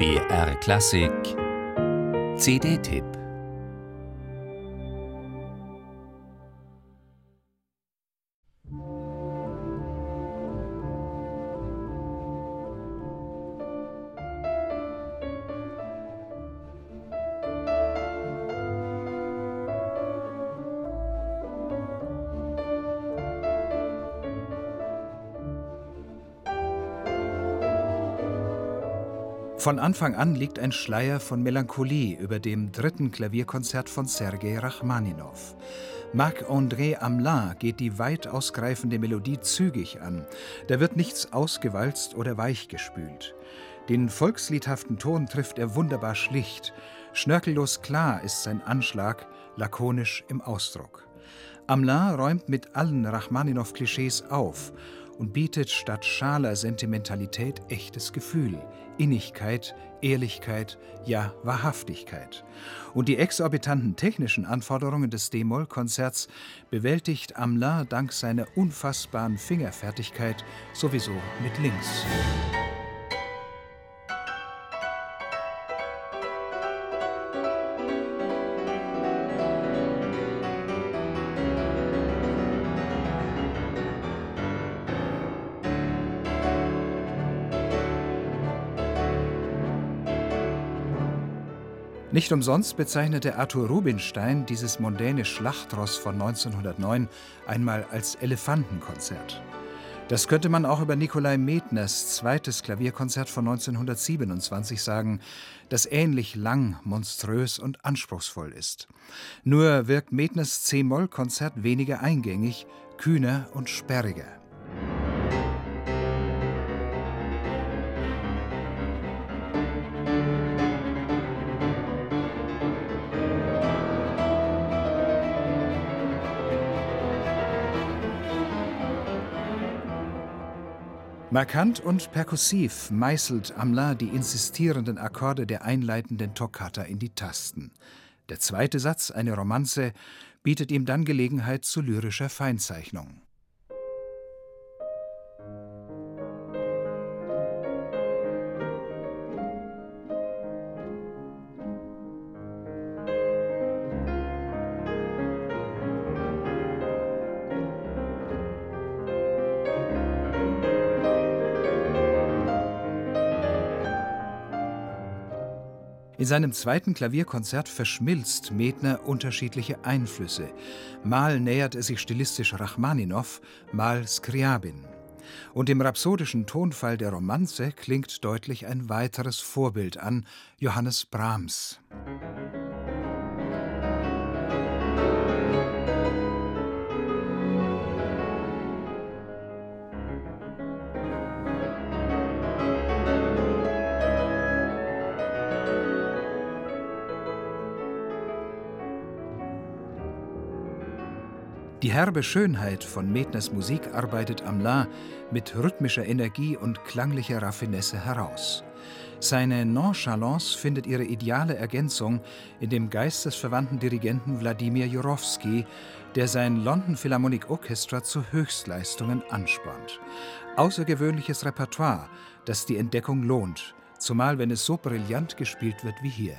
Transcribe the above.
BR Klassik. CD-Tipp Von Anfang an liegt ein Schleier von Melancholie über dem dritten Klavierkonzert von Sergei Rachmaninow. Marc-André Amelin geht die weit ausgreifende Melodie zügig an. Da wird nichts ausgewalzt oder weichgespült. Den volksliedhaften Ton trifft er wunderbar schlicht. Schnörkellos klar ist sein Anschlag, lakonisch im Ausdruck. Amelin räumt mit allen Rachmaninow-Klischees auf und bietet statt schaler Sentimentalität echtes Gefühl, Innigkeit, Ehrlichkeit, ja Wahrhaftigkeit. Und die exorbitanten technischen Anforderungen des D-Moll-Konzerts bewältigt Amelin dank seiner unfassbaren Fingerfertigkeit sowieso mit links. Nicht umsonst bezeichnete Arthur Rubinstein dieses mondäne Schlachtross von 1909 einmal als Elefantenkonzert. Das könnte man auch über Nikolai Medners zweites Klavierkonzert von 1927 sagen, das ähnlich lang, monströs und anspruchsvoll ist. Nur wirkt Medners C-Moll-Konzert weniger eingängig, kühner und sperriger. Markant und perkussiv meißelt Amelin die insistierenden Akkorde der einleitenden Toccata in die Tasten. Der zweite Satz, eine Romanze, bietet ihm dann Gelegenheit zu lyrischer Feinzeichnung. In seinem zweiten Klavierkonzert verschmilzt Medner unterschiedliche Einflüsse. Mal nähert er sich stilistisch Rachmaninow, mal Skriabin. Und im rhapsodischen Tonfall der Romanze klingt deutlich ein weiteres Vorbild an, Johannes Brahms. Die herbe Schönheit von Medners Musik arbeitet Amelin mit rhythmischer Energie und klanglicher Raffinesse heraus. Seine Nonchalance findet ihre ideale Ergänzung in dem geistesverwandten Dirigenten Wladimir Jurowski, der sein London Philharmonic Orchestra zu Höchstleistungen anspornt. Außergewöhnliches Repertoire, das die Entdeckung lohnt, zumal wenn es so brillant gespielt wird wie hier.